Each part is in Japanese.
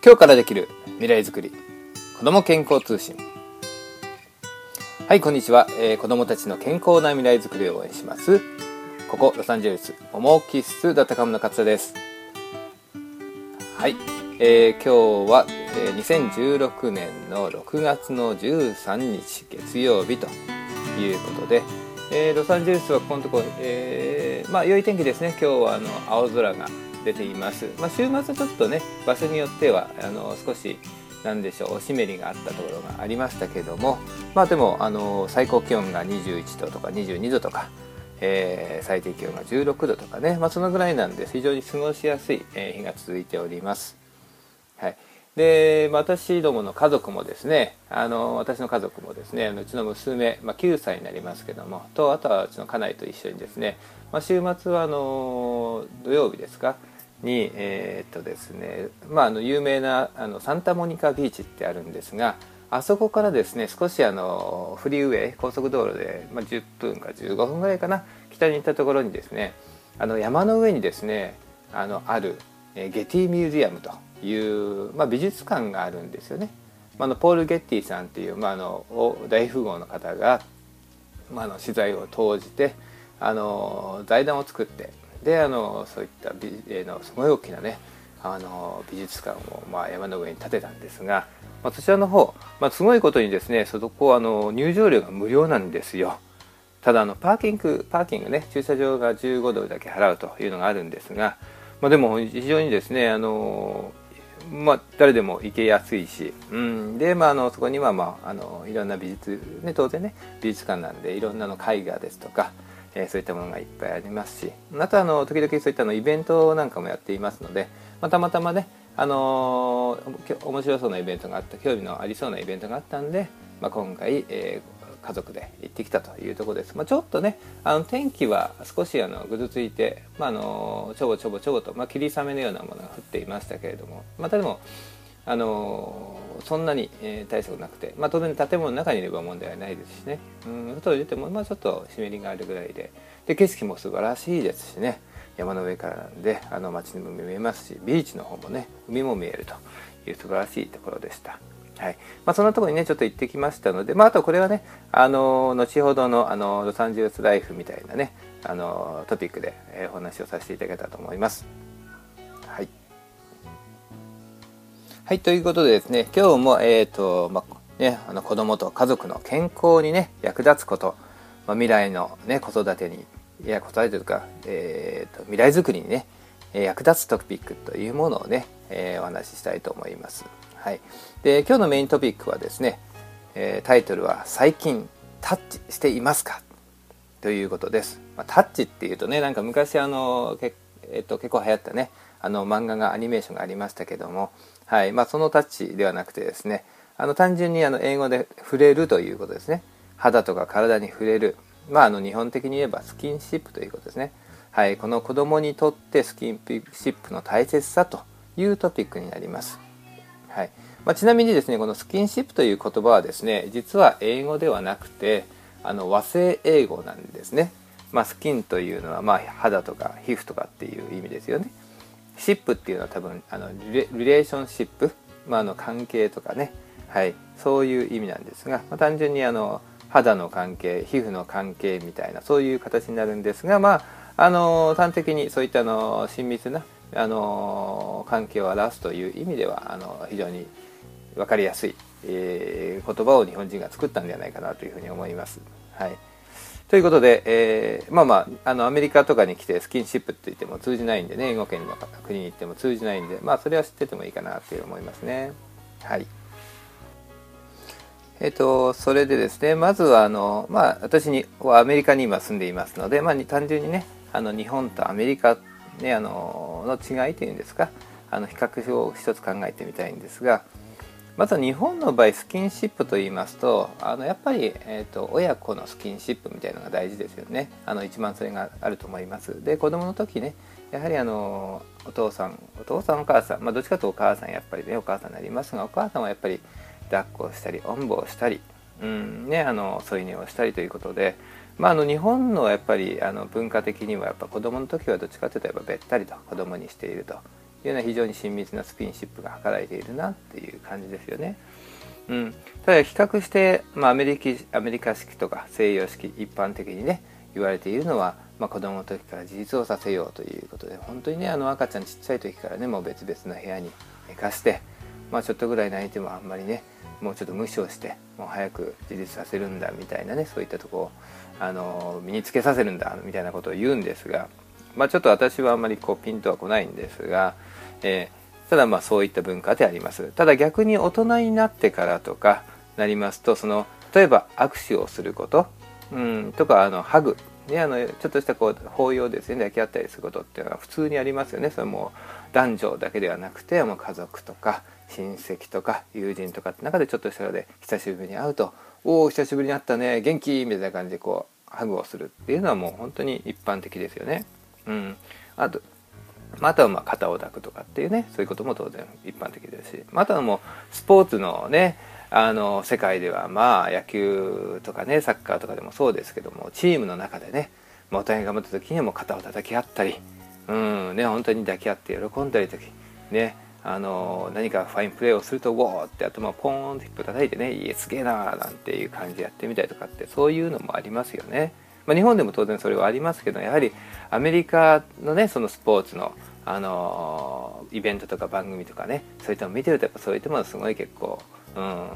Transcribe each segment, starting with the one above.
今日からできる未来づくり子ども健康通信。はいこんにちは、えー、子どもたちの健康な未来づくりを応援します。ここロサンゼルスオモキスダタカムの勝田です。はい、えー、今日は、えー、2016年の6月の13日月曜日ということで、えー、ロサンゼルスはこのところ、えー、まあ良い天気ですね。今日はあの青空が出ています、まあ、週末ちょっとね場所によってはあの少し何でしょうお湿りがあったところがありましたけどもまあでもあの最高気温が21度とか22度とか、えー、最低気温が16度とかね、まあ、そのぐらいなんで非常に過ごしやすい、え日が続いております。はい、で私どもの家族もですねあの私の家族もですねうちの娘、まあ、9歳になりますけどもとあとはうちの家内と一緒にですね、まあ、週末はあの土曜日ですか？に、えー、っとですねまあ、あの有名なあのサンタモニカビーチってあるんですがあそこからですね少しあのフリーウェイ高速道路で、まあ、10分か15分ぐらいかな北に行ったところにですねあの山の上にですねあのあるゲティミュージアムという、まあ、美術館があるんですよね。まあ、のポール・ゲッティさんっていう、まあ、あの大富豪の方が、まあ、の取材を投じてあの財団を作ってであのそういった美、えのすごい大きなねあの美術館を、まあ、山の上に建てたんですが、まあ、そちらの方、まあ、すごいことにですねそこあの入場料が無料なんですよ。ただあのパーキングパーキングね駐車場が15ドルだけ払うというのがあるんですが、まあ、でも非常にですねあのまあ、誰でも行けやすいし、うん、で、まあ、あのそこには、まあ、あのいろんな美術、ね、当然ね美術館なんでいろんなの絵画ですとか、えー、そういったものがいっぱいありますしあとあの時々そういったのイベントなんかもやっていますので、まあ、たまたまね、あのー、面白そうなイベントがあった興味のありそうなイベントがあったんで、まあ、今回、えー、家族で行ってきたというところです。まあ、ちょっとねあの天気は少しあのぐずついて、まあ、あのちょぼちょぼちょぼと、まあ、霧雨のようなものが降っていましたけれどもまたでもあのそんなに、えー、大したことなくて、まあ、当然建物の中にいれば問題はないですしね、うん、外に出ても、まあ、ちょっと湿りがあるぐらいでで景色も素晴らしいですしね山の上からなんであの街にも見えますしビーチの方もね海も見えるという素晴らしいところでした。はいまあ、そんなとこにねちょっと行ってきましたので、まあ、あとこれはねあの後ほどのあのロサンゼルスライフみたいなねあのトピックで、え、お話をさせていただけたらと思います。はい、ということでですね、今日も、えっ、ー、と、まあ、ね、あの子供と家族の健康にね、役立つこと、まあ、未来のね、子育てに、いや、子育てというか、えっ、ー、と、未来づくりにね、役立つトピックというものをね、えー、お話ししたいと思います。はい。で、今日のメイントピックはですね、え、タイトルは、最近タッチしていますか？ということです。まあ、タッチっていうとね、なんか昔あの、けえっと、結構流行ったね、あの漫画がアニメーションがありましたけども、はい。まあ、そのタッチではなくてですねあの単純にあの英語で触れるということですね。肌とか体に触れる、まあ、あの日本的に言えばスキンシップということですね、はい、この子供にとってスキンシップの大切さというトピックになります、はい。まあ、ちなみにですねこのスキンシップという言葉はですね実は英語ではなくてあの和製英語なんですね、まあ、スキンというのはまあ肌とか皮膚とかっていう意味ですよね。シップっていうのは多分あのリレーションシップ、まあ、あの関係とかね、はい、そういう意味なんですが、まあ、単純にあの肌の関係皮膚の関係みたいなそういう形になるんですが、まあ、あの端的にそういったあの親密なあの関係を表すという意味ではあの非常に分かりやすい、えー、言葉を日本人が作ったんではないかなというふうに思います。はい。ということで、えー、まあまああのアメリカとかに来てスキンシップって言っても通じないんでね英語圏の国に行っても通じないんでまあそれは知っててもいいかなって思いますね。はい。えっ、ー、とそれでですねまずはあのまあ私にはアメリカに今住んでいますのでまあ単純にねあの日本とアメリカねあのの違いというんですかあの比較を一つ考えてみたいんですがまず日本の場合スキンシップと言いますとあのやっぱり、えーと、親子のスキンシップみたいなのが大事ですよね。あの一番それがあると思います。で子供の時ねやはりあのお父さんお父さんお母さんまあどっちかというとお母さんやっぱりねお母さんになりますがお母さんはやっぱり抱っこしたりおんぶをしたり、うんね、あの添い寝をしたりということで、まあ、あの日本のやっぱりあの文化的にはやっぱ子供の時はどっちかというとやっぱべったりと子供にしていると。いうような非常に親密なスキンシップが働いているなっていう感じですよね。うん、ただ比較して、まあ、アメリアメリカ式とか西洋式一般的にね言われているのは、まあ、子供の時から自立をさせようということで本当にねあの赤ちゃんちっちゃい時からねもう別々な部屋に寝かして、まあ、ちょっとぐらい泣いてもあんまりねもうちょっと無視をしてもう早く自立させるんだみたいなねそういったとこをあの身につけさせるんだみたいなことを言うんですが、まあ、ちょっと私はあんまりこうピンとは来ないんですが、えー、ただまあそういった文化でありますただ逆に大人になってからとかなりますとその例えば握手をすること、うん、とかあのハグね、あのちょっとしたこう抱擁ですね抱き合ったりすることっていうのは普通にありますよねそれも男女だけではなくてもう家族とか親戚とか友人とかって中でちょっとしたので久しぶりに会うと「おお久しぶりに会ったね元気?」みたいな感じでこうハグをするっていうのはもう本当に一般的ですよね。うん、あとあとはまあ肩を抱くとかっていうねそういうことも当然一般的ですしあとはもうスポーツのねあの世界ではまあ野球とかねサッカーとかでもそうですけどもチームの中でねお互いが頑張った時にはもう肩を叩き合ったりうんね本当に抱き合って喜んだり時ねあの何かファインプレーをするとウォーって頭をポーンってヒップ叩いてねいえすげえなーなんていう感じでやってみたりとかってそういうのもありますよね。まあ、日本でも当然それはありますけどやはりアメリカのねそのスポーツのあのイベントとか番組とかねそういったのを見てるとやっぱそういったものすごい結構うん、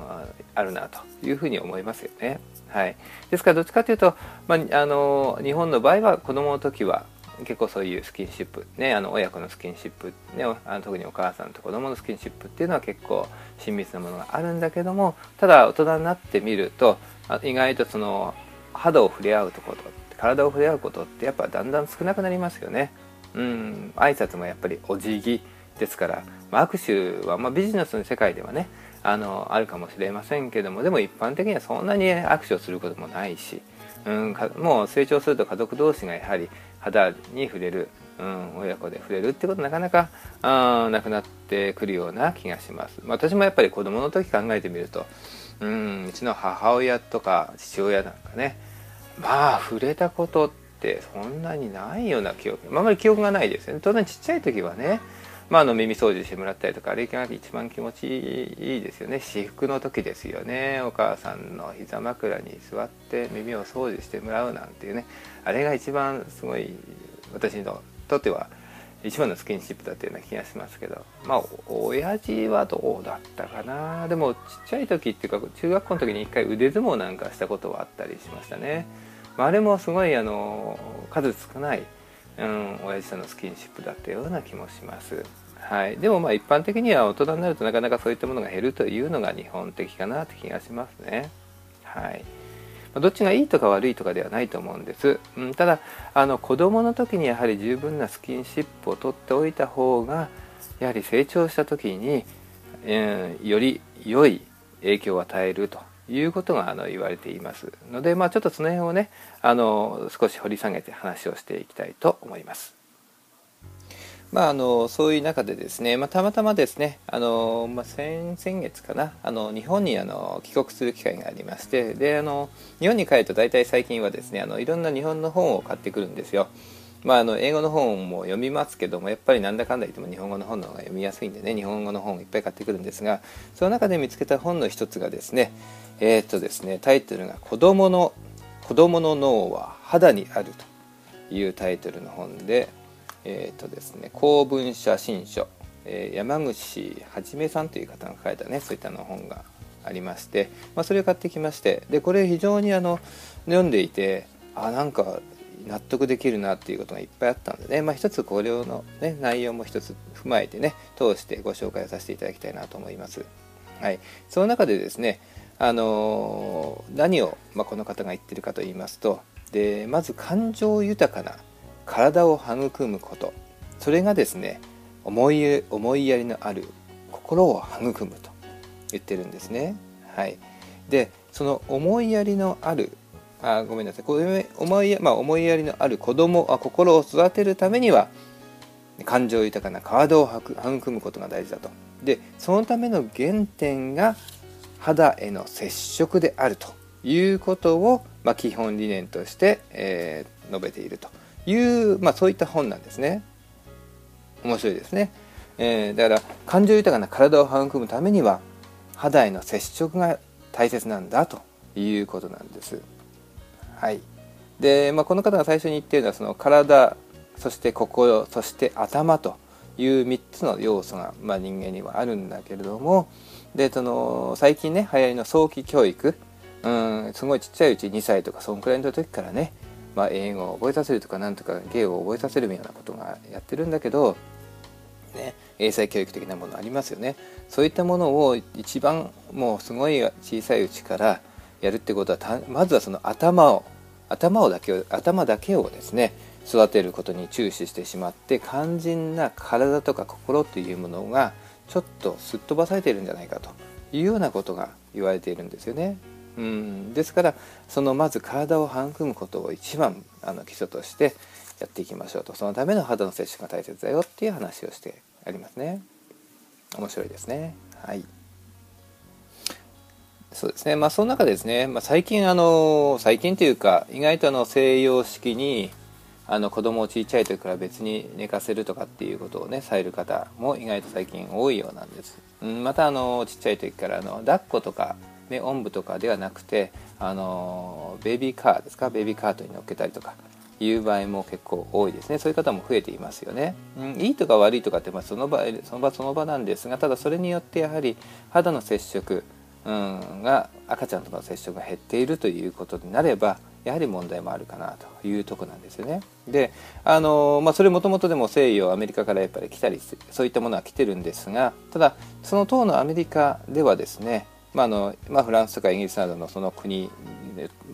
あるなというふうに思いますよね。はい、ですからどっちかというと、まあ、あの日本の場合は子供の時は結構そういうスキンシップ、ね、あの親子のスキンシップ、ね、あの特にお母さんと子供のスキンシップっていうのは結構親密なものがあるんだけどもただ大人になってみると意外とその肌を触れ合うところ体を触れ合うことってやっぱだんだん少なくなりますよね。うん、挨拶もやっぱりお辞儀ですから、まあ、握手は、まあ、ビジネスの世界ではねあのあるかもしれませんけどもでも一般的にはそんなに握手をすることもないし、うん、もう成長すると家族同士がやはり肌に触れる、うん、親子で触れるってことなかなかあなくなってくるような気がします。私もやっぱり子供の時考えてみると、うん、うちの母親とか父親なんかねまあ触れたことってそんなにないような記憶。あんまり記憶がないですよね。当然ちっちゃい時はねまあ、あの耳掃除してもらったりとかあれが一番気持ちいいですよね。至福の時ですよね。お母さんの膝枕に座って耳を掃除してもらうなんていうね。あれが一番すごい私にとっては一番のスキンシップだったような気がしますけど。まあ親父はどうだったかな？でもちっちゃい時っていうか中学校の時に一回腕相撲なんかしたことはあったりしましたね、まあ、あれもすごいあの数少ないうん、親父さんのスキンシップだったような気もします。はい、でもまあ一般的には大人になるとなかなかそういったものが減るというのが日本的かなって気がしますね。はい。どっちがいいとか悪いとかではないと思うんです。うん、ただあの子供の時にやはり十分なスキンシップを取っておいた方がやはり成長した時に、えー、より良い影響を与えるということがあの言われていますので、まあ、ちょっとその辺をねあの少し掘り下げて話をしていきたいと思います。まあ、あのそういう中でですね、まあ、たまたまですねあの、まあ、先先月かなあの日本にあの帰国する機会がありましてであの日本に帰ると大体最近はですねあのいろんな日本の本を買ってくるんですよ。まあ、あの英語の本も読みますけどもやっぱりなんだかんだ言っても日本語の本の方が読みやすいんでね日本語の本をいっぱい買ってくるんですがその中で見つけた本の一つがですねえー、っとですねタイトルが子供の「子供の脳は肌にある」というタイトルの本でえーとですね、公文写真書、えー、山口はじめさんという方が書いたねそういったの本がありまして、まあ、それを買ってきましてでこれ非常にあの読んでいてあなんか納得できるなっていうことがいっぱいあったんでね、まあ、一つこれの、ね、内容も一つ踏まえてね通してご紹介させていただきたいなと思います。はい、その中でですねあの何を、まあ、この方が言ってるかと言いますとでまず感情豊かな体を育むことそれがですね思い思いやりのある心を育むと言ってるんですね。はい、でその思いやりのあるあごめんなさいこれ思い,、まあ、思いやりのある子供あ心を育てるためには感情豊かな体を育むことが大事だと。でそのための原点が肌への接触であるということを、まあ、基本理念として、えー、述べているという、まあ、そういった本なんですね。面白いですね。えー、だから感情豊かな体を育むためには肌への接触が大切なんだということなんです。はいでまあ、この方が最初に言っているのはその体そして心そして頭という3つの要素が、まあ、人間にはあるんだけれどもでその最近ね流行りの早期教育うんすごいちっちゃいうち2歳とかそんくらいの時からね、まあ、英語を覚えさせるとかなんとか芸を覚えさせるようなことがやってるんだけど、ね、英才教育的なものありますよねそういったものを一番もうすごい小さいうちからやるってことはまずはその頭を頭をだけを頭だけをですね育てることに注視してしまって肝心な体とか心というものがちょっとすっ飛ばされているんじゃないかというようなことが言われているんですよね。うんですからそのまず体を育むことを一番あの基礎としてやっていきましょうとそのための肌の接触が大切だよっていう話をしてありますね。面白いですね。はい。そうですね。まあその中ですね、まあ、最近あの最近というか意外とあの西洋式にあの子供を小さい時から別に寝かせるとかっていうことをねされる方も意外と最近多いようなんです。うん、またあのちっちゃい時からあの抱っことかね、おんぶとかではなくてあのベビーカーですか？ベビーカートに乗っけたりとかいう場合も結構多いですね。そういう方も増えていますよね、うん、いいとか悪いとかって、まあ、その場その場その場なんですがただそれによってやはり肌の接触、うん、が赤ちゃんとの接触が減っているということになればやはり問題もあるかなというとこなんですよね。であの、まあ、それもともとでも西洋アメリカからやっぱり来たりそういったものは来てるんですがただその当のアメリカではですねまあのまあ、フランスとかイギリスなどのその国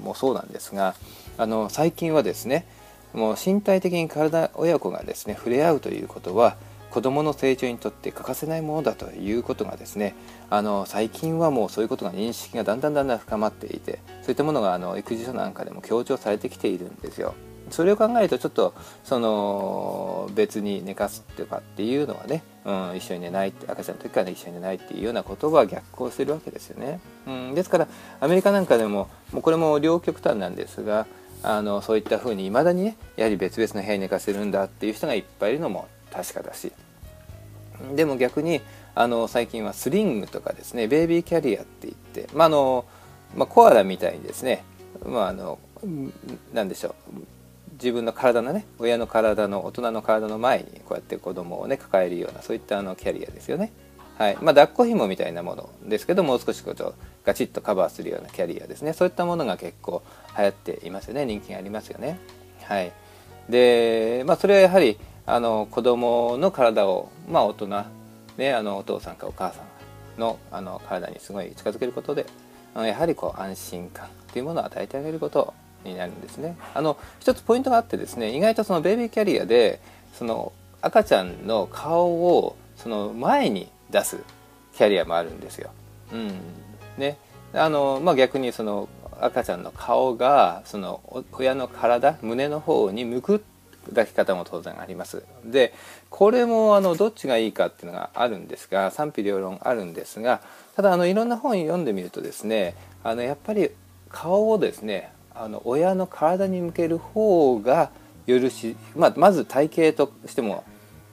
もそうなんですがあの最近はですねもう身体的に体親子がですね触れ合うということは子どもの成長にとって欠かせないものだということがですねあの最近はもうそういうことが認識がだんだんだんだん深まっていてそういったものがあの育児書なんかでも強調されてきているんですよ。それを考えるとちょっとその別に寝かすとかっていうのはね、うん、一緒に寝ないって赤ちゃんの時から、ね、一緒に寝ないっていうようなことは逆行してるわけですよね。うん、ですからアメリカなんかでももうこれも両極端なんですがあのそういったふうにいまだにねやはり別々の部屋に寝かせるんだっていう人がいっぱいいるのも確かだしでも逆にあの最近はスリングとかですねベイビーキャリアって言って、まあのまあ、コアラみたいにですね、まあ、あのなんでしょう自分の体のね親の体の大人の体の前にこうやって子供をね抱えるようなそういったあのキャリアですよね。はいまあ、抱っこ紐みたいなものですけどもう少しこうガチッとカバーするようなキャリアですねそういったものが結構流行っていますよね人気がありますよね。はいでまあ、それはやはりあの子供の体を、まあ、大人、ね、あのお父さんかお母さんのあの体にすごい近づけることでやはりこう安心感というものを与えてあげることになるんですね。あの一つポイントがあってですね意外とそのベイビーキャリアでその赤ちゃんの顔をその前に出すキャリアもあるんですよ。うんねあのまあ、逆にその赤ちゃんの顔がその親の体胸の方に向く抱き方も当然あります。でこれもあのどっちがいいかっていうのがあるんですが賛否両論あるんですがただあのいろんな本読んでみるとですねあのやっぱり顔をですねあの親の体に向ける方がよるし、まあ、まず体型としても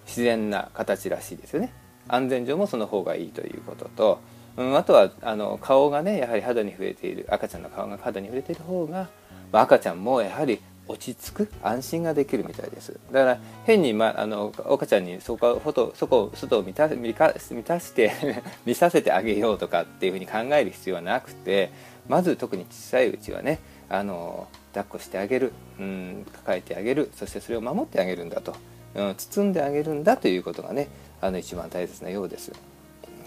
自然な形らしいですよね。安全上もその方がいいということと、うん、あとはあの顔がねやはり肌に触れている赤ちゃんの顔が肌に触れている方が、まあ、赤ちゃんもやはり落ち着く安心ができるみたいです。だから変に、まあ、あの赤ちゃんにそこそこ外を満た満たして 見させてあげようとかっていうふうに考える必要はなくてまず特に小さいうちはねあの抱っこしてあげる、うん、抱えてあげるそしてそれを守ってあげるんだと、うん、包んであげるんだということがねあの一番大切なようです。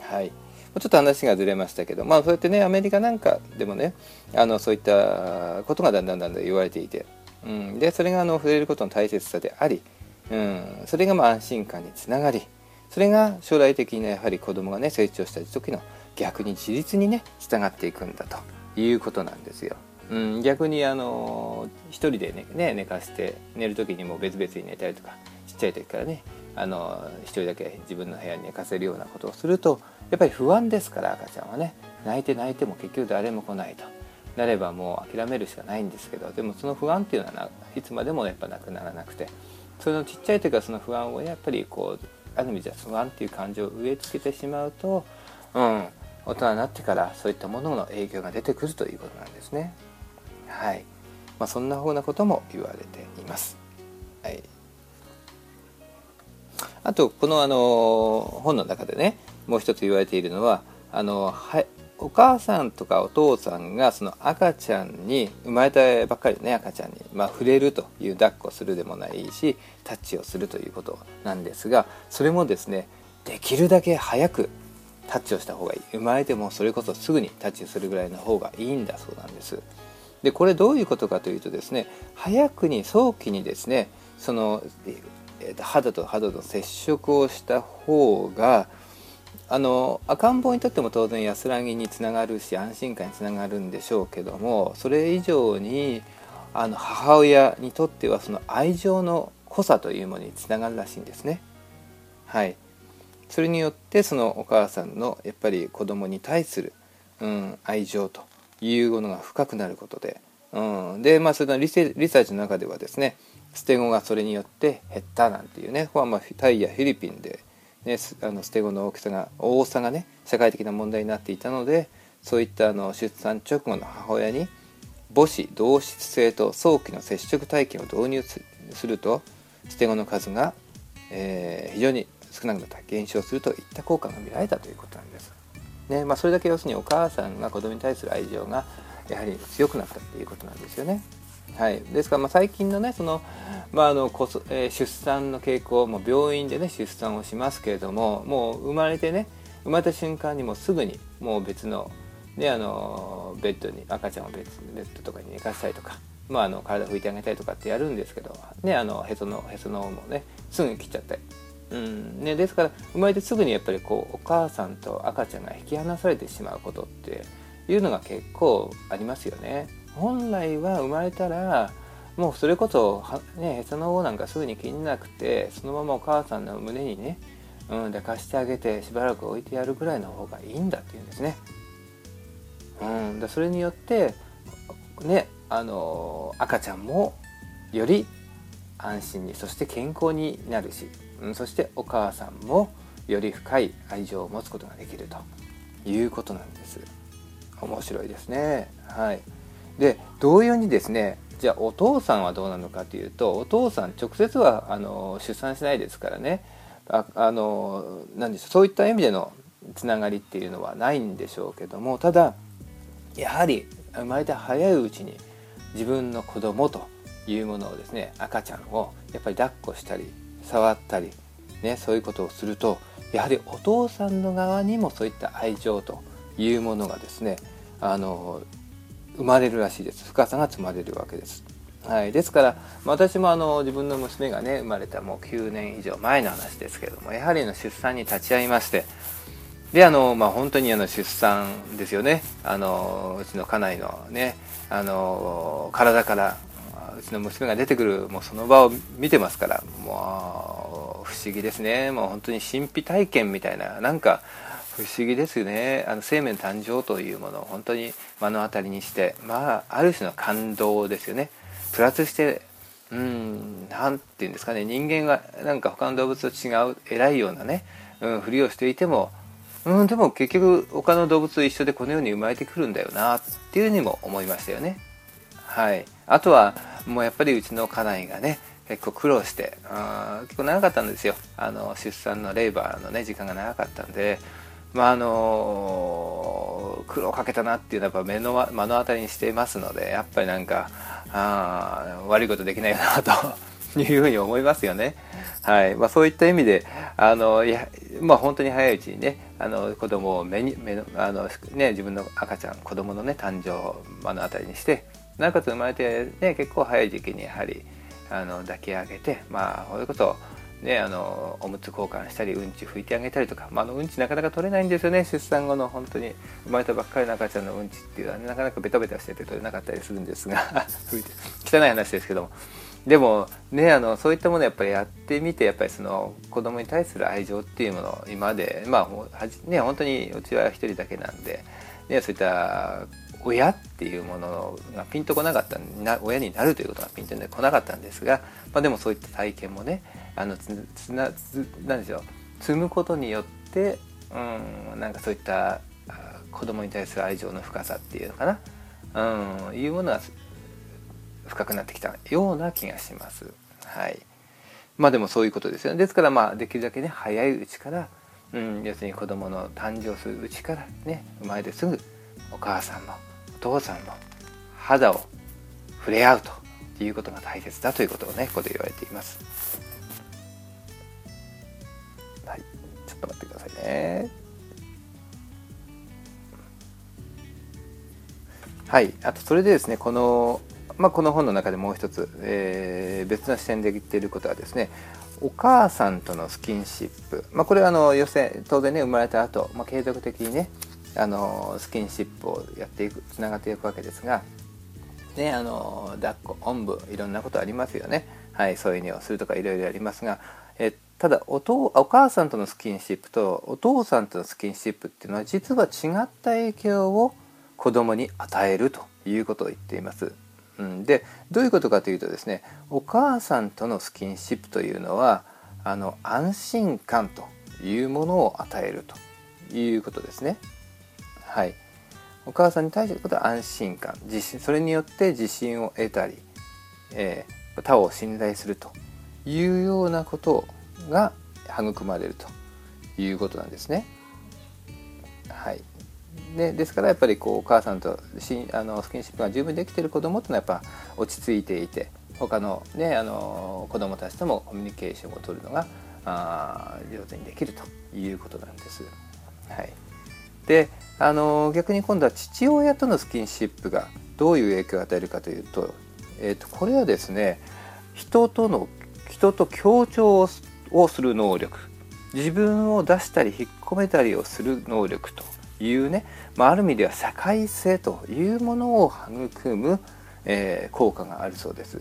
はいちょっと話がずれましたけど、まあ、そうやってねアメリカなんかでもねあのそういったことがだんだんだんだん言われていて、うん、でそれがあの触れることの大切さであり、うん、それがまあ安心感につながりそれが将来的にやはり子供がね成長した時の逆に自立にねつながっていくんだということなんですよ。うん、逆にあの一人でね、ね、寝かして寝る時にも別々に寝たりとかちっちゃい時からね。あの一人だけ自分の部屋に寝かせるようなことをするとやっぱり不安ですから赤ちゃんはね。泣いて泣いても結局誰も来ないと。なればもう諦めるしかないんですけどでもその不安っていうのはいつまでもやっぱなくならなくて。そのちっちゃい時はその不安をやっぱりこうある意味じゃ不安っていう感情を植え付けてしまうと、うん、大人になってからそういったものの影響が出てくるということなんですね。はい。まあ、そんなふうなことも言われています。はい。あとこのあの本の中でねもう一つ言われているのはあのはお母さんとかお父さんがその赤ちゃんに生まれたばっかりのね赤ちゃんに、まあ、触れるという抱っこするでもないしタッチをするということなんですがそれもですねできるだけ早くタッチをした方がいい生まれてもそれこそすぐにタッチするぐらいの方がいいんだそうなんですでこれどういうことかというとですね早くに早期にですねその肌と肌と接触をした方があの赤ん坊にとっても当然安らぎにつながるし安心感につながるんでしょうけどもそれ以上にあの母親にとってはその愛情の濃さというものにつながるらしいんですね。はい、それによってそのお母さんのやっぱり子供に対する、うん、愛情というものが深くなることで、うん、でまあそれのリサーチの中ではですね捨て子がそれによって減ったなんていうねここはまあタイやフィリピンでね、あの捨て子の大きさが多さがね社会的な問題になっていたのでそういったあの出産直後の母親に母子同質性と早期の接触体験を導入すると捨て子の数が、えー、非常に少なくなった減少するといった効果が見られたということなんです。ねまあ、それだけ要するにお母さんが子供に対する愛情がやはり強くなったっていうことなんですよね。はい、ですからまあ最近のねその、まああのこそえー、出産の傾向も病院でね出産をしますけれどももう生まれてね生まれた瞬間にもうすぐにもう別の,、ね、あのベッドに赤ちゃんを別ベッドとかに寝かしたりとか、まあ、あの体拭いてあげたりとかってやるんですけど、ね、あのへそのへその緒もねすぐに切っちゃって。うんね、ですから生まれてすぐにやっぱりこうお母さんと赤ちゃんが引き離されてしまうことっていうのが結構ありますよね。本来は生まれたらもうそれこそねへその緒なんかすぐに気になくてそのままお母さんの胸にね、うん、抱かしてあげてしばらく置いてやるぐらいの方がいいんだっていうんですね。うん、だそれによってねあの赤ちゃんもより安心にそして健康になるし、そしてお母さんもより深い愛情を持つことができるということなんです。面白いですね。はい。で同様にですねじゃあお父さんはどうなのかというとお父さん直接はあの出産しないですからねああの何でしょうそういった意味でのつながりっていうのはないんでしょうけどもただやはり生まれて早いうちに自分の子供というものをですね赤ちゃんをやっぱり抱っこしたり触ったり、ね、そういうことをするとやはりお父さんの側にもそういった愛情というものがですねあの生まれるらしいです。深さが積まれるわけです。はい、ですから私もあの自分の娘がね生まれたもう9年以上前の話ですけれどもやはりの出産に立ち会いましてであの、まあ、本当にあの出産ですよね。あのうちの家内のねあの体からうちの娘が出てくるもうその場を見てますからもう不思議ですね。もう本当に神秘体験みたいななんか不思議ですよね。あの生命誕生というものを本当に目の当たりにしてまあある種の感動ですよね。プラスしてうん何て言うんですかね。人間がなんか他の動物と違う偉いようなね、うん、ふりをしていてもうんでも結局他の動物と一緒でこの世に生まれてくるんだよなっていうふうにも思いましたよね。はい。あとはもうやっぱりうちの家内がね結構苦労してあ結構長かったんですよ。あの出産のレイバーのね時間が長かったんで。まああの苦労かけたなっていうのはやっぱ目の目の当たりにしていますのでやっぱりなんかあ悪いことできないなと いうふうに思いますよね。はい。まあ、そういった意味であのいや、まあ、本当に早いうちにねあの子供を目に目のあの、ね、自分の赤ちゃん子供のね誕生を目の当たりにしてなおかつ生まれて、ね、結構早い時期にやはりあの抱き上げてまあそういうことね、あのおむつ交換したりうんち拭いてあげたりとか、まあ、のうんちなかなか取れないんですよね。出産後の本当に生まれたばっかりの赤ちゃんのうんちっていうのは、ね、なかなかベタベタしてて取れなかったりするんですが 汚い話ですけども。でもねあのそういったものやっぱりやってみてやっぱりその子供に対する愛情っていうもの今までまあはじね本当にうちは一人だけなんで、ね、そういった親っていうものがピンとこなかったな親になるということがピンとこなかったんですが、まあ、でもそういった体験もねあのつつなつなんでしょう積むことによって、うん、なんかそういった子供に対する愛情の深さっていうのかな、うん、いうものが深くなってきたような気がします。はい。まあでもそういうことですよね。ですからまあできるだけね早いうちから、うん、要するに子供の誕生するうちからね生まれてすぐお母さんも父さんも肌を触れ合うということが大切だということをねここで言われています。はい、ちょっと待ってくださいね。はい、あとそれでですねこのまあ、この本の中でもう一つ、えー、別の視点で言っていることはですねお母さんとのスキンシップ、まあ、これはあの予選当然ね生まれた後、まあ継続的にねあのスキンシップをやっていくつながっていくわけですが、ね、あの抱っこおんぶいろんなことありますよね、はい、添い寝をするとかいろいろありますがえただおとお母さんとのスキンシップとお父さんとのスキンシップっていうのは実は違った影響を子供に与えるということを言っています。うん、でどういうことかというとですねお母さんとのスキンシップというのはあの安心感というものを与えるということですね。はい、お母さんに対してことは安心感自信それによって自信を得たり、えー、他を信頼するというようなことが育まれるということなんですね。はい、でですからやっぱりこうお母さんとしあのスキンシップが十分できてる子どもっていうのはやっぱ落ち着いていて他の,、ね、あの子どもたちともコミュニケーションを取るのがあ上手にできるということなんです。はい、であの逆に今度は父親とのスキンシップがどういう影響を与えるかというと,、えーと、これはですね人との人と協調をする能力自分を出したり引っ込めたりをする能力というね、まあ、ある意味では社会性というものを育む、えー、効果があるそうです。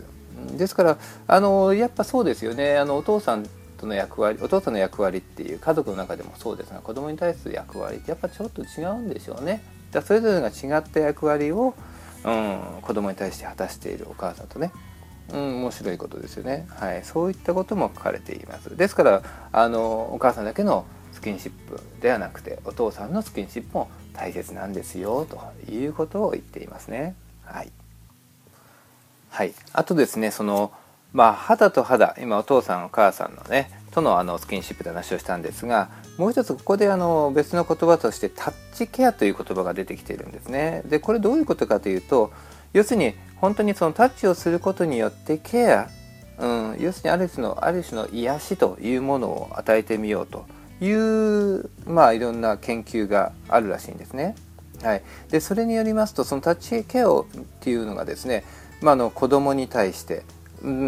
ですからあのやっぱそうですよねあのお父さんとの役割お父さんの役割っていう家族の中でもそうですが子供に対する役割ってやっぱちょっと違うんでしょうね。だそれぞれが違った役割を、うん、子供に対して果たしているお母さんとね、うん、面白いことですよね。はい、そういったことも書かれています。ですからあのお母さんだけのスキンシップではなくてお父さんのスキンシップも大切なんですよということを言っていますね。はい、はい、あとですねそのまあ肌と肌今お父さんお母さんのねとのあのスキンシップで話をしたんですがもう一つここであの別の言葉としてタッチケアという言葉が出てきているんですね。でこれどういうことかというと要するに本当にそのタッチをすることによってケア、うん、要するにある種のある種の癒しというものを与えてみようというまあいろんな研究があるらしいんですね。はい、でそれによりますとそのタッチケアっていうのがですね、まあ、の子供に対して、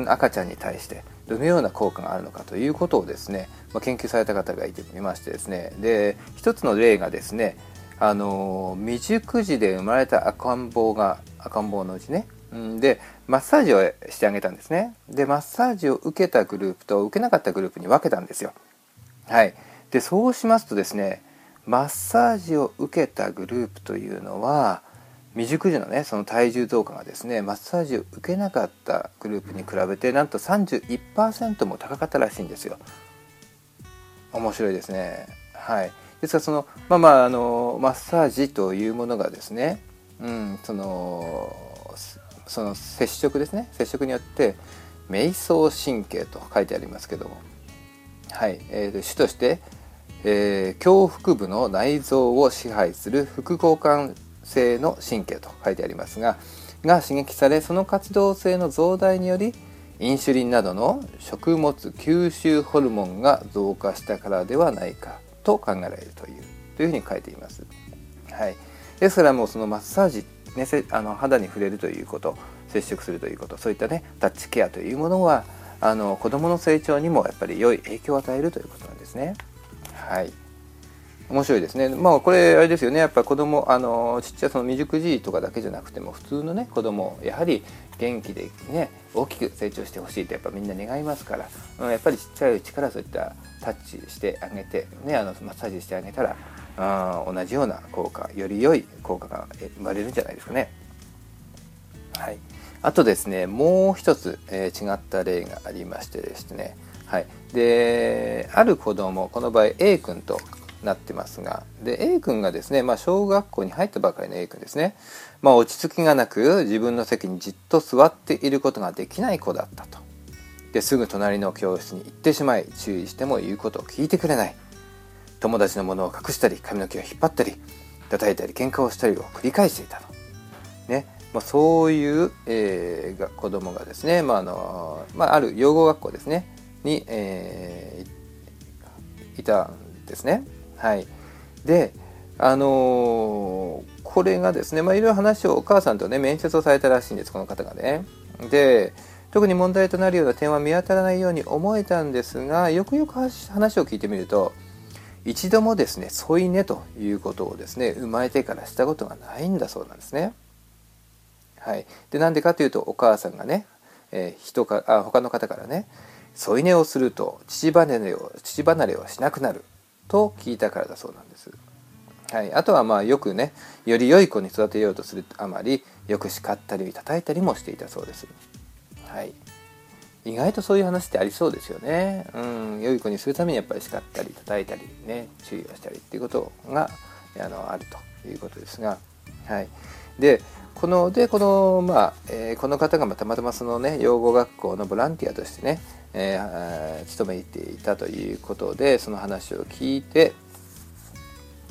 赤ちゃんに対してどのような効果があるのかということをですね、まあ、研究された方がいていましてですね。で一つの例がですねあの未熟児で生まれた赤ん坊が赤ん坊のうちね。でマッサージをしてあげたんですね。でマッサージを受けたグループと受けなかったグループに分けたんですよ。はい。でそうしますとですねマッサージを受けたグループというのは未熟児のねその体重増加がですねマッサージを受けなかったグループに比べてなんと31%も高かったらしいんですよ。面白いですね。はい。ですからそのまあまああのマッサージというものがですね、うん、そのその接触ですね接触によって瞑想神経と書いてありますけども、はい、えー、主としてえー、胸腹部の内臓を支配する副交感性の神経と書いてありますがが刺激されその活動性の増大によりインシュリンなどの食物吸収ホルモンが増加したからではないかと考えられるというというふうに書いています。はい、ですからもうそのマッサージ、ね、あの肌に触れるということ接触するということそういったねタッチケアというものはあの子どもの成長にもやっぱり良い影響を与えるということなんですね。はい面白いですね。まあこれあれですよね。やっぱ子供あのちっちゃいその未熟児とかだけじゃなくても普通のね子供やはり元気でね大きく成長してほしいとやっぱみんな願いますから、うん、やっぱりちっちゃいうちからそういったタッチしてあげてねあのマッサージしてあげたらあ同じような効果より良い効果が生まれるんじゃないですかね。はい、あとですねもう一つ、えー、違った例がありましてですね。はい、である子供この場合 A 君となってますが。で A 君がですね、まあ、小学校に入ったばかりの A 君ですね、まあ、落ち着きがなく自分の席にじっと座っていることができない子だったと。ですぐ隣の教室に行ってしまい注意しても言うことを聞いてくれない。友達のものを隠したり髪の毛を引っ張ったり叩いたり喧嘩をしたりを繰り返していたと。ね。まあ、そういう、えー、子供がですね、まああのまあ、ある養護学校ですねに、えー、いたんですね。はい、であのー、これがですね、ま、いろいろ話をお母さんとね面接をされたらしいんですこの方がね。で特に問題となるような点は見当たらないように思えたんですがよくよく話を聞いてみると一度もですね添い寝ということをですね生まれてからしたことがないんだそうなんですね。はい、でなんでかというとお母さんがね、えー、人かあ他の方からね添い寝をすると父離れを父離れをしなくなると聞いたからだそうなんです。はい、あとはまあよくねより良い子に育てようとするあまりよく叱ったり叩いたりもしていたそうです。はい、意外とそういう話ってありそうですよね。うん、良い子にするためにやっぱり叱ったり叩いたりね注意をしたりっていうことがあのあるということですが、はい、でこのでこのまあ、えー、この方がたまたまそのね養護学校のボランティアとしてね、えー、勤めていたということでその話を聞いて、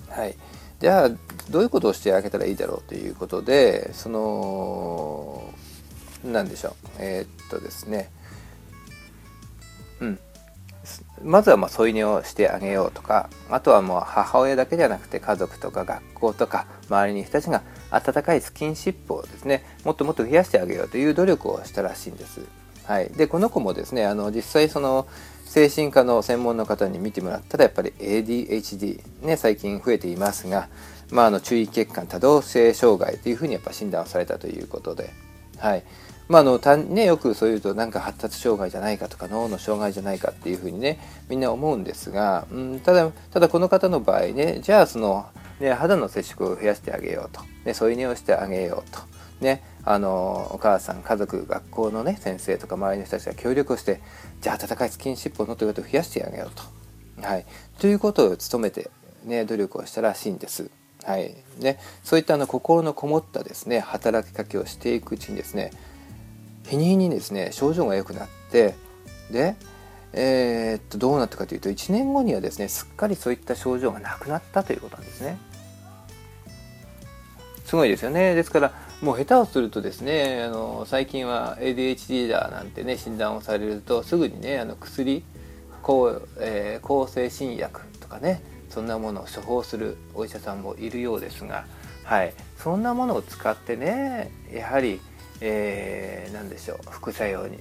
はい、じゃあどういうことをしてあげたらいいだろうということでその何でしょう。えー、っとですね。うん。まずはまあ添い寝をしてあげようとかあとはもう母親だけじゃなくて家族とか学校とか周りに人たちが温かいスキンシップをですねもっともっと増やしてあげようという努力をしたらしいんです。はい、でこの子もですねあの実際その精神科の専門の方に見てもらったらやっぱり ADHD ね最近増えていますが、まあ、あの注意欠陥多動性障害というふうにやっぱ診断されたということで、はい、まあのたね、よくそういうとなんか発達障害じゃないかとか脳の障害じゃないかっていうふうにねみんな思うんですが、うん、ただただこの方の場合ねじゃあその、ね、肌の接触を増やしてあげようと、ね、添い寝をしてあげようと。ね、あのお母さん家族学校のね先生とか周りの人たちが協力をしてじゃあ温かいスキンシップをのということを増やしてあげようと。はい、ということを努めて、ね、努力をしたらしいんです。はいね、そういったあの心のこもったですね働きかけをしていくうちにですね日に日にですね症状が良くなってで、えー、っとどうなったかというと1年後にはですねすっかりそういった症状がなくなったということなんですね。すごいですよねですからもう下手をするとですねあの最近は ADHD だなんてね診断をされるとすぐにねあの薬抗,、えー、抗精神薬とかねそんなものを処方するお医者さんもいるようですが、はい、そんなものを使ってねやはりえー、何でしょう副作用に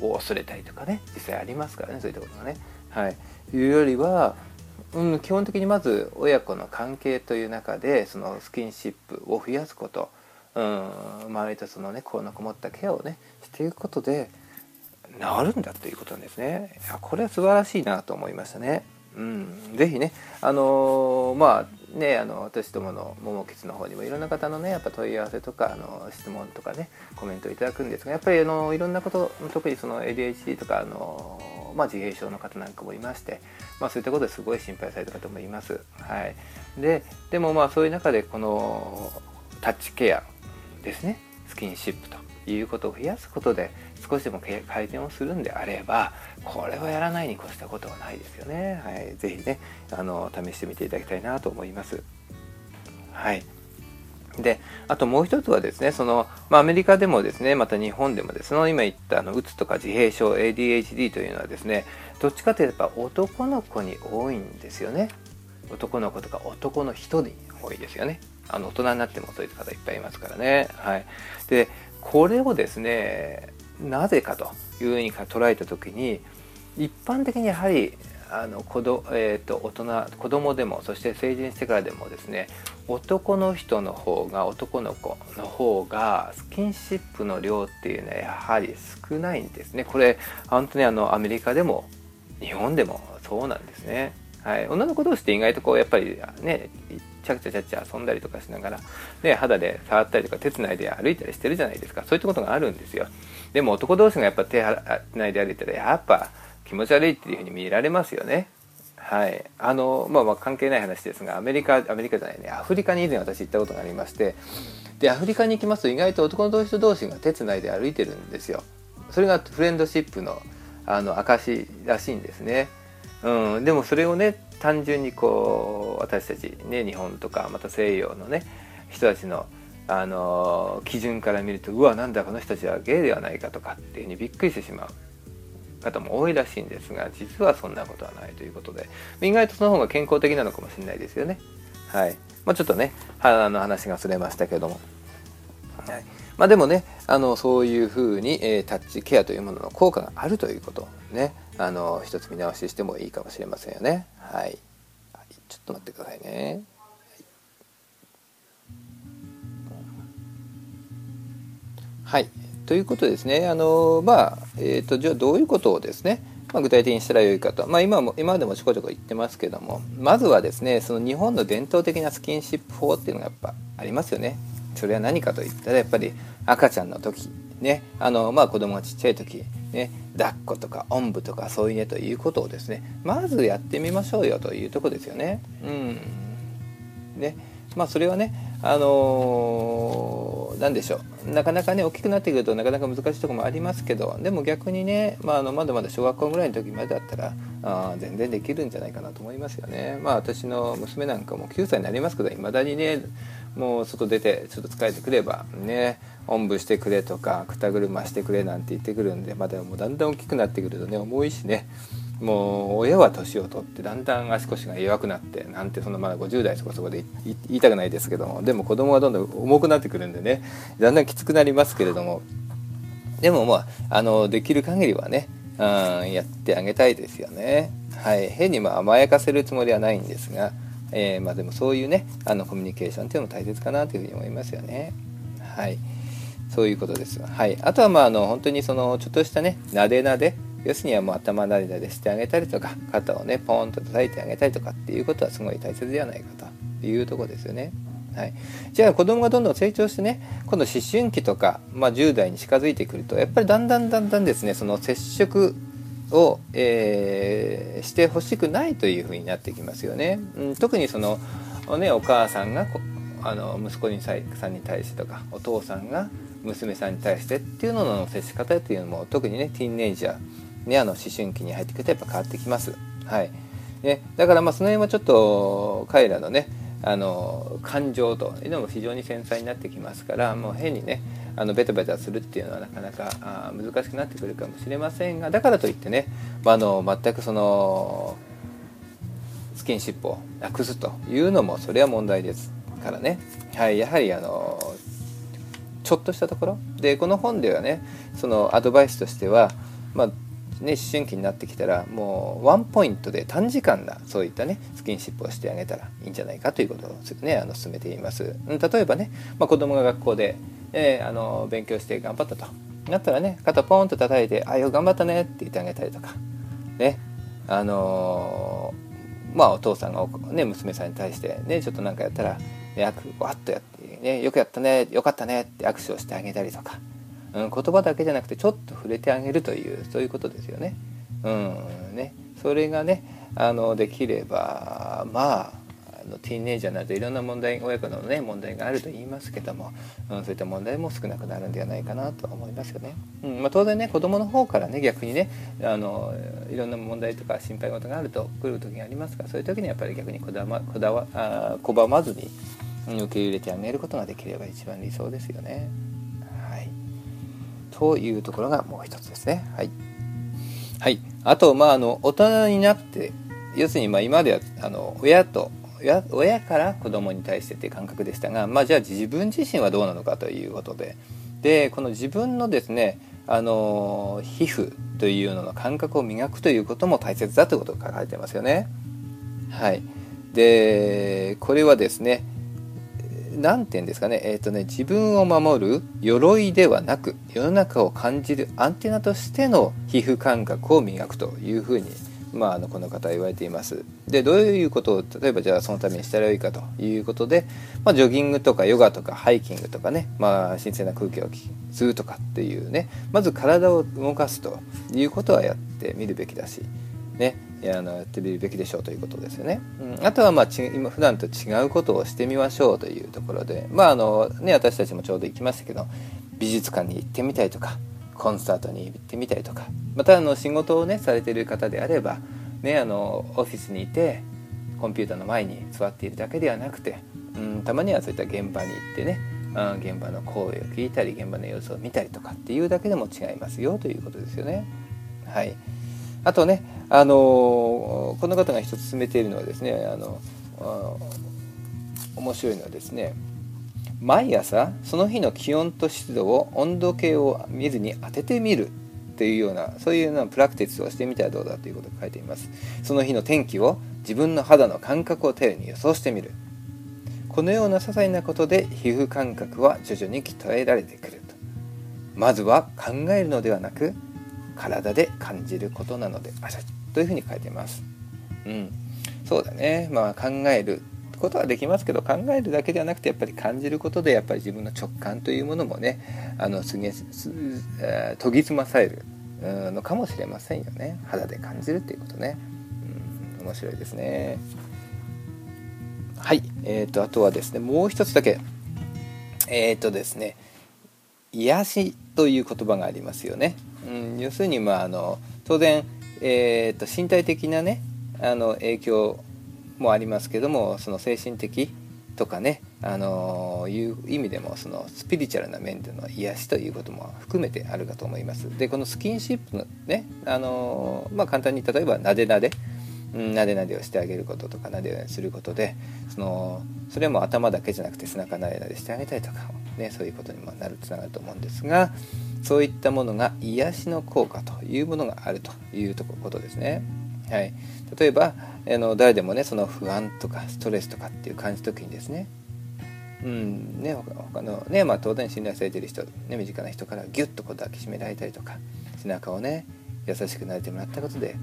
を恐れたりとかね実際ありますからねそういったことがね。はい、いうよりは、うん、基本的にまず親子の関係という中でそのスキンシップを増やすこと、うん、周りとそのねこのこもったケアをねしていくことで治るんだということなんですね。いやこれは素晴らしいなと思いましたね。うん、ぜひねあのー、まあねあの私どもの桃吉の方にもいろんな方のねやっぱ問い合わせとかあの質問とかねコメントいただくんですがやっぱりあのいろんなこと特にその ADHD とかあの、まあ、自閉症の方なんかもいまして、まあ、そういったことですごい心配された方もいます。はい、ででもまあそういう中でこのタッチケアですね。スキンシップということを増やすことで少しでも改善をするんであればこれはやらないに越したことはないですよね。はい、ぜひねあの試してみていただきたいなと思います。はい。であともう一つはですねその、まあ、アメリカでもですねまた日本でもですね今言ったあのうつとか自閉症 ADHD というのはですねどっちかといえば男の子に多いんですよね。男の子とか男の人に多いですよね。あの大人になってもそういう方いっぱいいますからね。はい。でこれをですねなぜかというふうに捉えた時に一般的にやはりあの子ど、えーと、大人子供でもそして成人してからでもですね男の人の方が男の子の方がスキンシップの量っていうのはやはり少ないんですね。これ本当にあのアメリカでも日本でもそうなんですね。はい、女の子同士って意外とこうやっぱりねちゃくちゃちゃちゃ遊んだりとかしながら、ね、肌で触ったりとか手つないで歩いたりしてるじゃないですかそういったことがあるんですよでも男同士がやっぱ手つないで歩いたらやっぱ気持ち悪いっていうふうに見られますよね。はいあのまあ、まあ関係ない話ですがアメリカアメリカじゃないねアフリカに以前私行ったことがありましてでアフリカに行きますと意外と男の人同士が手つないで歩いてるんですよ。それがフレンドシップのあの証らしいんですね。うん、でもそれをね単純にこう私たちね日本とかまた西洋のね人たちのあの基準から見るとうわなんだこの人たちはゲイではないかとかっていうふうにびっくりしてしまう方も多いらしいんですが実はそんなことはないということで意外とその方が健康的なのかもしれないですよね。はいまあ、ちょっとねあの話がそれましたけども。はいまあ、でもねあのそういうふうに、えー、タッチケアというものの効果があるということねあの一つ見直ししてもいいかもしれませんよね。はい、ちょっと待ってくださいね。はい、ということですね。あのまあえーと、じゃあどういうことをですね、まあ、具体的にしたらよいかと、まあ、今も今までもちょこちょこ言ってますけどもまずはですねその日本の伝統的なスキンシップ法っていうのがやっぱありますよね。それは何かといったらやっぱり赤ちゃんの時ねあの、まあ、子供がちっちゃい時ね抱っことかおんぶとか添い寝ということをですねまずやってみましょうよというとこですよね。うんねまあそれはねあのー、何でしょうなかなかね大きくなってくるとなかなか難しいとこもありますけどでも逆にね、まあ、あのまだまだ小学校ぐらいの時までだったらあ全然できるんじゃないかなと思いますよね。まあ私の娘なんかも9歳になりますけどいまだにねもう外出てちょっと疲れてくればねおんぶしてくれとかくた車してくれなんて言ってくるんでまだもうだんだん大きくなってくるとね重いしねもう親は年を取ってだんだん足腰が弱くなってなんてそのまだ50代そこそこで言いたくないですけどもでも子供はどんどん重くなってくるんでねだんだんきつくなりますけれどもでもまああのできる限りはね、うん、やってあげたいですよね。はい、変にま甘やかせるつもりはないんですが、えー、ま、でもそういうねあのコミュニケーションっていうのも大切かなというふうに思いますよね。はいそういうことです。はい、あとはまああの本当にそのちょっとしたねなでなで要するにはもう頭なでなでしてあげたりとか肩をねポンと叩いてあげたりとかっていうことはすごい大切ではないかというとこですよね。はい、じゃあ子供がどんどん成長してね今度思春期とか、まあ、10代に近づいてくるとやっぱりだんだんだんだんですねその接触を、えー、してほしくないというふうになってきますよね。うん、特にそのね、お母さんがあの息子にさんに対してとかお父さんが娘さんに対してっていうのの接し方っていうのも特にねティーンネイジャーね、あの思春期に入ってくるとやっぱ変わってきます。はいね、だからまあその辺はちょっと彼らのねあの感情というのも非常に繊細になってきますからもう変にねあのベタベタするっていうのはなかなかあ難しくなってくるかもしれませんがだからといってね、まあ、あの全くそのスキンシップをなくすというのもそれは問題ですからね、はい、やはりあのちょっとしたところ？でこの本ではねそのアドバイスとしては、まあ、ね、思春期になってきたらもうワンポイントで短時間なそういったねスキンシップをしてあげたらいいんじゃないかということをねあの進めています。例えばね、まあ、子供が学校で、えー、あの勉強して頑張ったと。なったらね肩ポンと叩いて「あよ頑張ったね」って言ってあげたりとか。ねあのー、まあお父さんが、ね、娘さんに対してねちょっと何かやったら、ね、わっとやって、ね、よくやったねよかったねって握手をしてあげたりとか。うん、言葉だけじゃなくてちょっと触れてあげるというそういうことですよね。うんねそれがねあのできればまああのティーンエイジャーになるといろんな問題親子のね問題があると言いますけども、うん、そういった問題も少なくなるんではないかなと思いますよね。うんまあ、当然ね子供の方からね逆にねあのいろんな問題とか心配事があると来る時がありますからそういう時にやっぱり逆にこだまこだわあ拒まずに受け入れてあげることができれば一番理想ですよね。はいというところがもう一つですね。はい。はい。あと、まあ、あの、大人になって、要するに、ま、今までは、あの、親と、親親から子供に対してっていう感覚でしたが、まあ、じゃあ自分自身はどうなのかということで、で、この自分のですね、あの、皮膚というのの感覚を磨くということも大切だということが書かれてますよね。はい。で、これはですね、何て言うんですかね,、えーとね自分を守る鎧ではなく世の中を感じるアンテナとしての皮膚感覚を磨くというふうにまあ、あのこの方は言われています。でどういうことを例えばじゃあそのためにしたらいいかということで、まあ、ジョギングとかヨガとかハイキングとかね、まあ、新鮮な空気を吸うとかっていうねまず体を動かすということはやってみるべきだしね。あのやってみるべきでしょうということですよね。うん、あとはまあち今普段と違うことをしてみましょうというところでまああのね私たちもちょうど行きましたけど美術館に行ってみたりとかコンサートに行ってみたりとかまたあの仕事をねされてる方であれば、ね、あのオフィスにいてコンピューターの前に座っているだけではなくて、うん、たまにはそういった現場に行ってねあ現場の声を聞いたり現場の様子を見たりとかっていうだけでも違いますよということですよね。はい、あとね、あのこの方が一つ進めているのはですねあの面白いのはですね毎朝その日の気温と湿度を温度計を見ずに当ててみるというようなそういうようなプラクティスをしてみたらどうだということが書いています。その日の天気を自分の肌の感覚を頼りに予想してみる。このような些細なことで皮膚感覚は徐々に鍛えられてくると。まずは考えるのではなく体で感じることなのであるというふうに書いてます。うん。そうだね。まあ考えることはできますけど考えるだけではなくてやっぱり感じることでやっぱり自分の直感というものもねあのすげえ研ぎ澄まされるのかもしれませんよね。肌で感じるっていうことね、うん、面白いですね。はい。えーと、あとはですねもう一つだけ。えっ、ー、とですね癒しという言葉がありますよね、うん、要するにまああの当然、えーと身体的なねあの影響もありますけどもその精神的とかねあのいう意味でもそのスピリチュアルな面での癒しということも含めてあるかと思います。でこのスキンシップのねあのまあ簡単に例えばなでなでなでなでをしてあげることとかなでをすることでそのそれも頭だけじゃなくて背中なでなでしてあげたりとか、ね、そういうことにもなるつながると思うんですがそういったものが癒しの効果というものがあるということですね。はい、例えばあの誰でもねその不安とかストレスとかっていう感じた時にですねうんね他のねまあ当然信頼されてる人、ね、身近な人からギュッとこう抱きしめられたりとか背中をね優しく撫でてもらったことで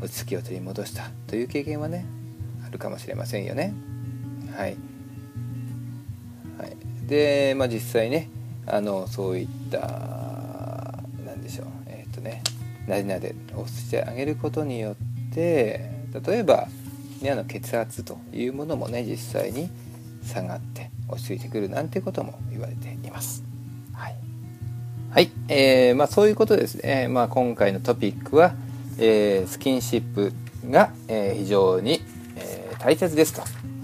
落ち着きを取り戻したという経験はねあるかもしれませんよね。はい、はい、で、まあ、実際ねあのそういったでしょう。えっ、ー、とねなでなでをしてあげることによって例えば、ね、の血圧というものもね実際に下がって落ち着いてくるなんてことも言われています。はい、はい、えー、まあ、そういうことですね、まあ、今回のトピックは、えー、スキンシップが、えー、非常に、え大切ですと、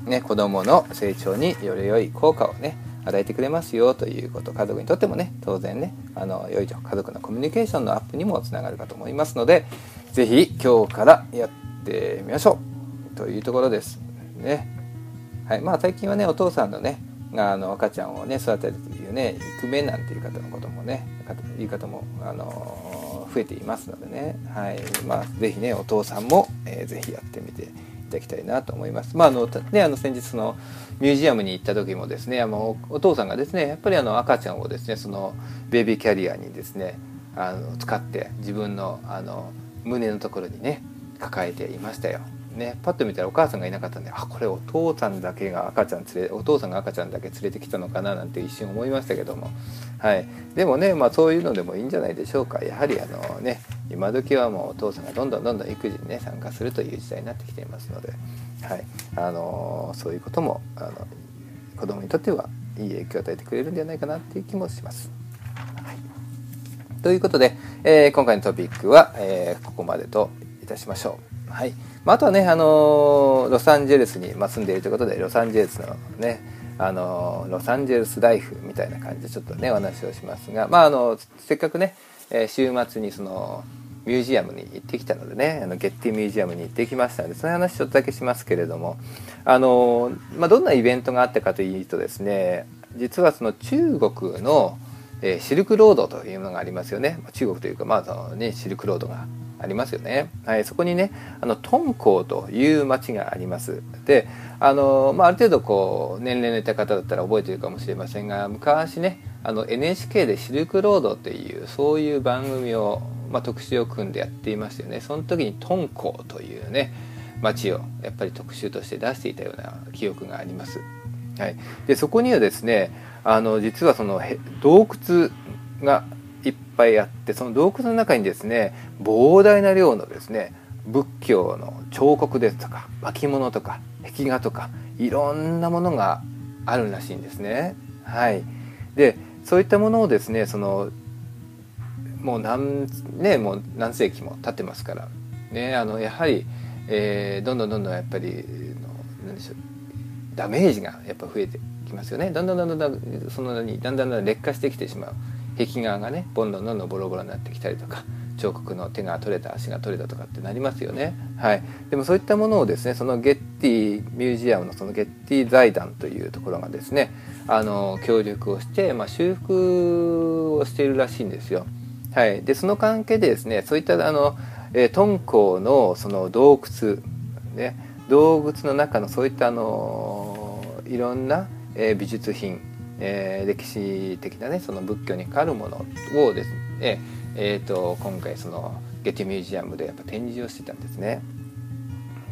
ね、子どもの成長により良い効果をね与えてくれますよということ家族にとってもね当然ねあの良い家族のコミュニケーションのアップにもつながるかと思いますので是非今日からやってみましょう。というところです。ね。はい。まあ、最近はねお父さんのねあの赤ちゃんをね育てるというね育メなんていう方のこともね言い方もあの増えていますのでね、はい。まあ、是非ねお父さんも、えー、ぜひやってみていただきたいなと思います。まああのね、あの先日のミュージアムに行った時もですねあのお父さんがですねやっぱりあの赤ちゃんをですねそのベイビーキャリアにですねあの使って自分のあの胸のところにね抱えていましたよ。ね、パッと見たらお母さんがいなかったんであこれお父さんだけが赤ちゃん連れお父さんが赤ちゃんだけ連れてきたのかななんて一瞬思いましたけども、はい、でもね、まあ、そういうのでもいいんじゃないでしょうか。やはりあのね今時はもうお父さんがどんどんどんどん育児にね参加するという時代になってきていますので、はい。あのそういうこともあの子供にとってはいい影響を与えてくれるんじゃないかなっていう気もします。はい、ということで、えー、今回のトピックは、えー、ここまでといたしましょう。はい。まあ、あとはね、あの、ロサンゼルスに、ま、住んでいるということでロサンゼルスのねあのロサンゼルスライフみたいな感じでちょっとねお話をしますが、まあ、あのせっかくね、えー、週末にそのミュージアムに行ってきたのでねあのゲッティミュージアムに行ってきましたのでその話ちょっとだけしますけれどもあの、まあ、どんなイベントがあったかというとですね実はその中国の、えー、シルクロードというものがありますよね。中国というかまあその、ね、シルクロードがありますよね、はい、そこにねあの敦煌という町があります。であの、まあ、ある程度こう年齢のいた方だったら覚えてるかもしれませんが昔ねあの NHK で「シルクロード」っていうそういう番組をまあ、特集を組んでやっていましたよね。その時に敦煌というね町をやっぱり特集として出していたような記憶があります。はい、でそこにはですねあの実はその洞窟がぱいあってその洞窟の中にですね膨大な量のですね仏教の彫刻ですとか巻物とか壁画とかいろんなものがあるらしいんですね。はい、でそういったものをですねそのもう何,、ね、もう何世紀も経ってますから、ね、あのやはり、えー、どんどんどんどんやっぱり何でしょうダメージがやっぱ増えてきますよね。だんだんだんだんそのだんだんだんだん劣化してきてしまう。壁画がねどんどんどんどんボロボロになってきたりとか彫刻の手が取れた足が取れたとかってなりますよね。はい、でもそういったものをですねそのゲッティミュージアムのそのゲッティ財団というところがですねあの協力をして、まあ、修復をしているらしいんですよ。はい、でその関係でですねそういったあの、え、敦煌のその洞窟ね洞窟の中のそういったあのいろんな、え、美術品、えー、歴史的なねその仏教に関わるものをですね、えーと、今回そのゲティミュージアムでやっぱ展示をしてたんですね。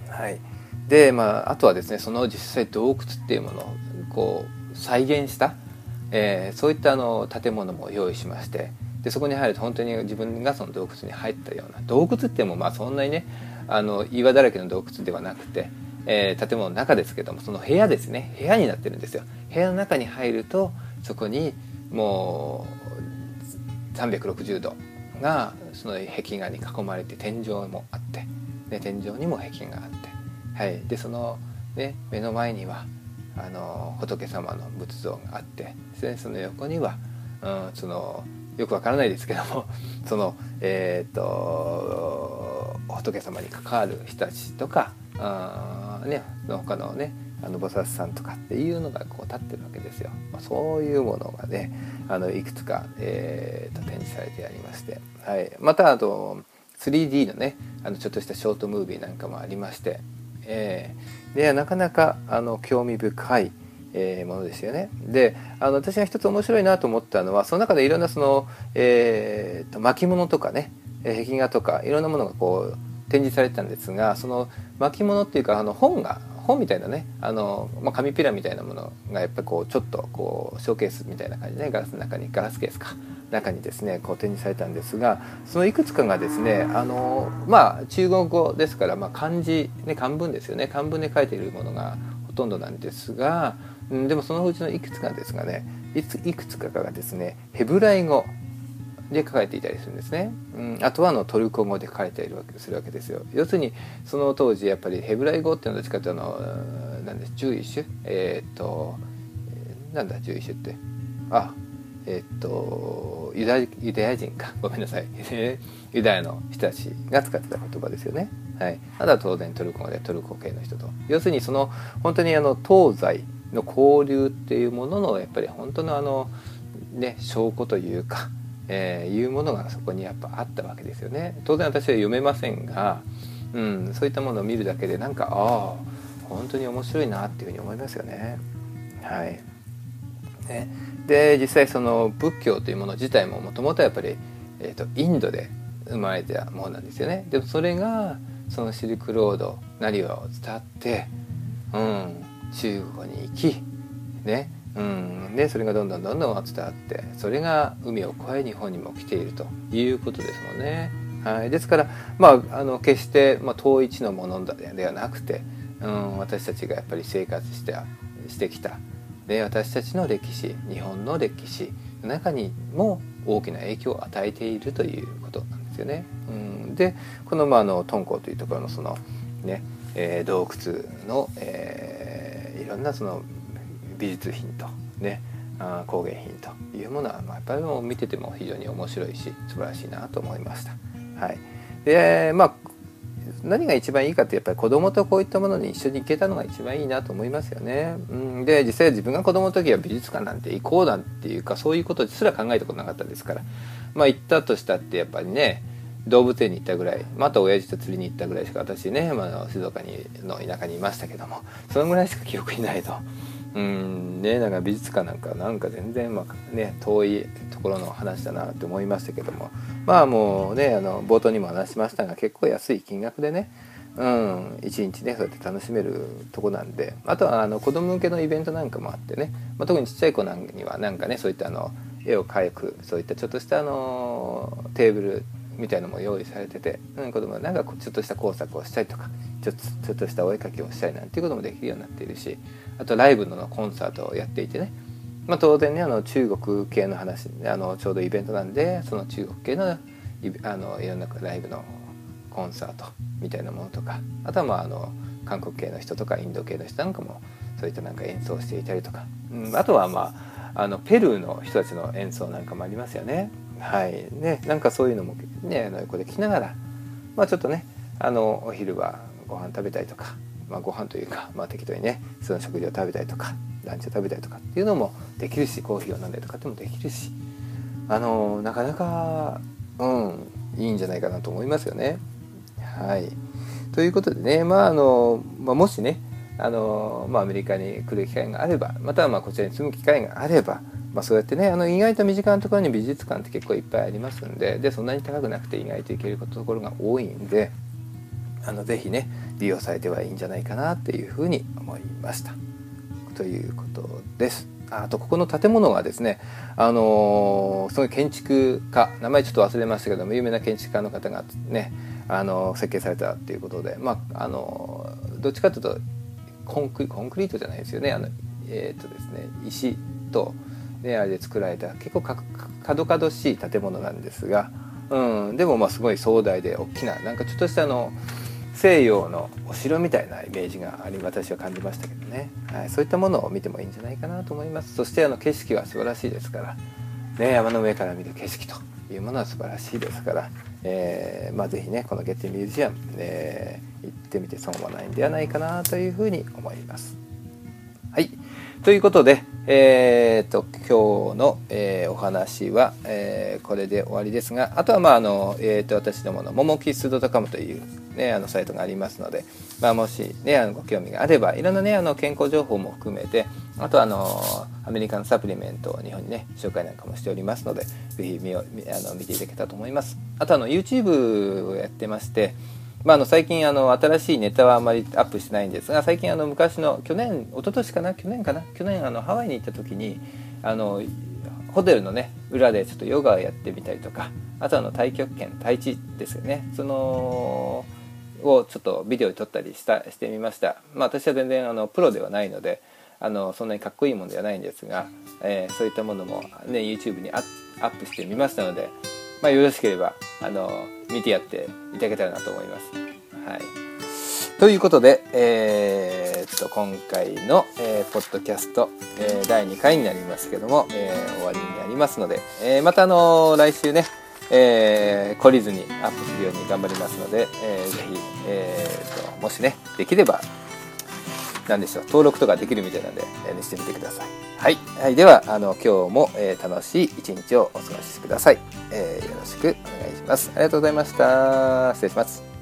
はい、でまああとはですねその実際洞窟っていうものをこう再現した、えー、そういったあの建物も用意しましてでそこに入ると本当に自分がその洞窟に入ったような洞窟ってもまあそんなにねあの岩だらけの洞窟ではなくて、えー、建物の中ですけどもその部屋ですね。部屋になってるんですよ。部屋の中に入るとそこにもう360度がその壁画に囲まれて天井もあって、で天井にも壁画があって、はい、でその、ね、目の前にはあの仏様の仏像があって。その横には、うん、そのよくわからないですけども そのえっ、ー、と仏様に関わる人たちとかあ、ね、他のねあの菩薩さんとかっていうのがこう立ってるわけですよ。まあ、そういうものがねあのいくつか、えーと、展示されてありまして、はい、またあと 3D のねあのちょっとしたショートムービーなんかもありまして、えー、でなかなかあの興味深い、えー、ものですよね。であの私が一つ面白いなと思ったのはその中でいろんなその、えーと、巻物とかね壁画とかいろんなものがこう展示されてたんですがその巻物っていうかあの本が本みたいなねあの、まあ、紙ピラみたいなものがやっぱこうちょっとこうショーケースみたいな感じで、ね、ガラスの中にガラスケースか中にですねこう展示されたんですがそのいくつかがですねあのまあ中国語ですから、まあ、漢字、ね、漢文ですよね。漢文で書いているものがほとんどなんですがうんでもそのうちのいくつかですがね。いくつかがですねヘブライ語で書かれていたりするんですね、うん、あとはあのトルコ語で書かれているわけするわけですよ。要するにその当時やっぱりヘブライ語っていうのはどっちかというとあのなんです11種？えー、っとなんだ11種って？あえー、っとユダユダヤ人か。ごめんなさい。ユダヤの人たちが使ってた言葉ですよね。はい、あとは当然トルコ語でトルコ系の人と。要するにその本当にあの東西の交流っていうもののやっぱり本当のあのね証拠というかえー、いうものがそこにやっぱあったわけですよね。当然私は読めませんが、うん、そういったものを見るだけでなんかああ本当に面白いなっていうふうに思いますよね。はい、ねで実際その仏教というもの自体ももともとやっぱり、えーと、インドで生まれたものなんですよね。でもそれがそのシルクロードなりわを伝って、うん、中国に行きねうん、でそれがどんどんどんどん伝わってそれが海を越え日本にも来ているということですもんね。はい、ですから、まあ、あの決して、まあ、統一のものではなくて、うん、私たちがやっぱり生活してしてきたで私たちの歴史日本の歴史の中にも大きな影響を与えているということなんですよね。うん、でこの,、まあ、あの敦煌というところのその、ねえー、洞窟の、えー、いろんなその美術品とねあ工芸品というものは、まあ、やっぱりもう見てても非常に面白いし素晴らしいなと思いました。はい、でまあ何が一番いいかってやっぱり子供とこういったものに一緒に行けたのが一番いいなと思いますよね。うん、で実際自分が子供の時は美術館なんて行こうなんていうかそういうことすら考えたことなかったですからまあ行ったとしたってやっぱりね動物園に行ったぐらいまた親父と釣りに行ったぐらいしか私ね、まあ、静岡にの田舎にいましたけどもそのぐらいしか記憶にないと。うん。ねなんか美術館なんかなんか全然、まあね、遠いところの話だなって思いましたけども。まあもうねあの冒頭にも話しましたが結構安い金額でね。うん。一日ねそうやって楽しめるとこなんで。あとはあの子供向けのイベントなんかもあってね、まあ、特にちっちゃい子なんかにはなんかねそういったあの絵を描くそういったちょっとしたあのテーブルみたいのも用意されてて、うん、子供はなんかちょっとした工作をしたりとかちょっとしたお絵描きをしたりなんていうこともできるようになっているし。あとライブのコンサートをやっていてね、まあ、当然ねあの中国系の話あのちょうどイベントなんでその中国系のあのいろんなライブのコンサートみたいなものとかあとはまああの韓国系の人とかインド系の人なんかもそういったなんか演奏していたりとか、うん、あとはまああのペルーの人たちの演奏なんかもありますよね。はい。ね、なんかそういうのもねあの横で聞きながら、まあ、ちょっとねあのお昼はご飯食べたりとか、まあ、ご飯というか、まあ、適当にねその食事を食べたりとかランチを食べたりとかっていうのもできるしコーヒーを飲んだりとかってもできるしあのなかなかうんいいんじゃないかなと思いますよね。はい、ということでね、まああのまあ、もしねあの、まあ、アメリカに来る機会があればまたはまあこちらに住む機会があれば、まあ、そうやってねあの意外と身近なところに美術館って結構いっぱいありますんででそんなに高くなくて意外と行けるところが多いんであのぜひね利用されてはいいんじゃないかなっていうふうに思いました。ということです。あとここの建物がですね、あのー、その建築家名前ちょっと忘れましたけども有名な建築家の方がねあの設計されたっていうことで、まあ、あのどっちかというとコンクコンクリートじゃないですよねあの、えーとですね、石と、ね、あれで作られた結構か角々しい建物なんですが、うん、でもまあすごい壮大で大きななんかちょっとしたあの西洋のお城みたいなイメージがあり私は感じましたけどね、はい、そういったものを見てもいいんじゃないかなと思います。そしてあの景色は素晴らしいですから、ね、山の上から見る景色というものは素晴らしいですから、えー、まあ、ぜひねこのゲッティミュージアム、えー、行ってみて損はないんではないかなというふうに思います。はい。ということで、えーと、今日の、えー、お話は、えー、これで終わりですがあとは、まああのえーと、私どもの「ももキッスドットカム」という、ね、あのサイトがありますので、まあ、もし、ね、あのご興味があればいろんな、ね、あの健康情報も含めてあとあのアメリカのサプリメントを日本にね紹介なんかもしておりますので是非見あの見ていただけたらと思います。あとあの YouTube をやってましてまあ、あの最近あの新しいネタはあまりアップしてないんですが最近あの昔の去年一昨年かな？去年かな？去年あのハワイに行った時にあのホテルのね裏でちょっとヨガをやってみたりとかあとあの太極拳太一ですよね。そのをちょっとビデオに撮ったりしたしてみました、まあ、私は全然あのプロではないのであのそんなにかっこいいものではないんですが、えー、そういったものも、ね、YouTube にアップしてみましたのでまあ、よろしければあの見てやっていただけたらなと思います。はい、ということで、えー、っと今回の、えー、ポッドキャスト、えー、第2回になりますけども、えー、終わりになりますので、えー、またあの来週ね、えー、懲りずにアップするように頑張りますので、えー、ぜひ、えー、ともしねできれば何でしょう登録とかできるみたいなんで、えー、してみてください。はい、はい、ではあの今日も、えー、楽しい一日をお過ごしください、えー、よろしくお願いします。ありがとうございました。失礼します。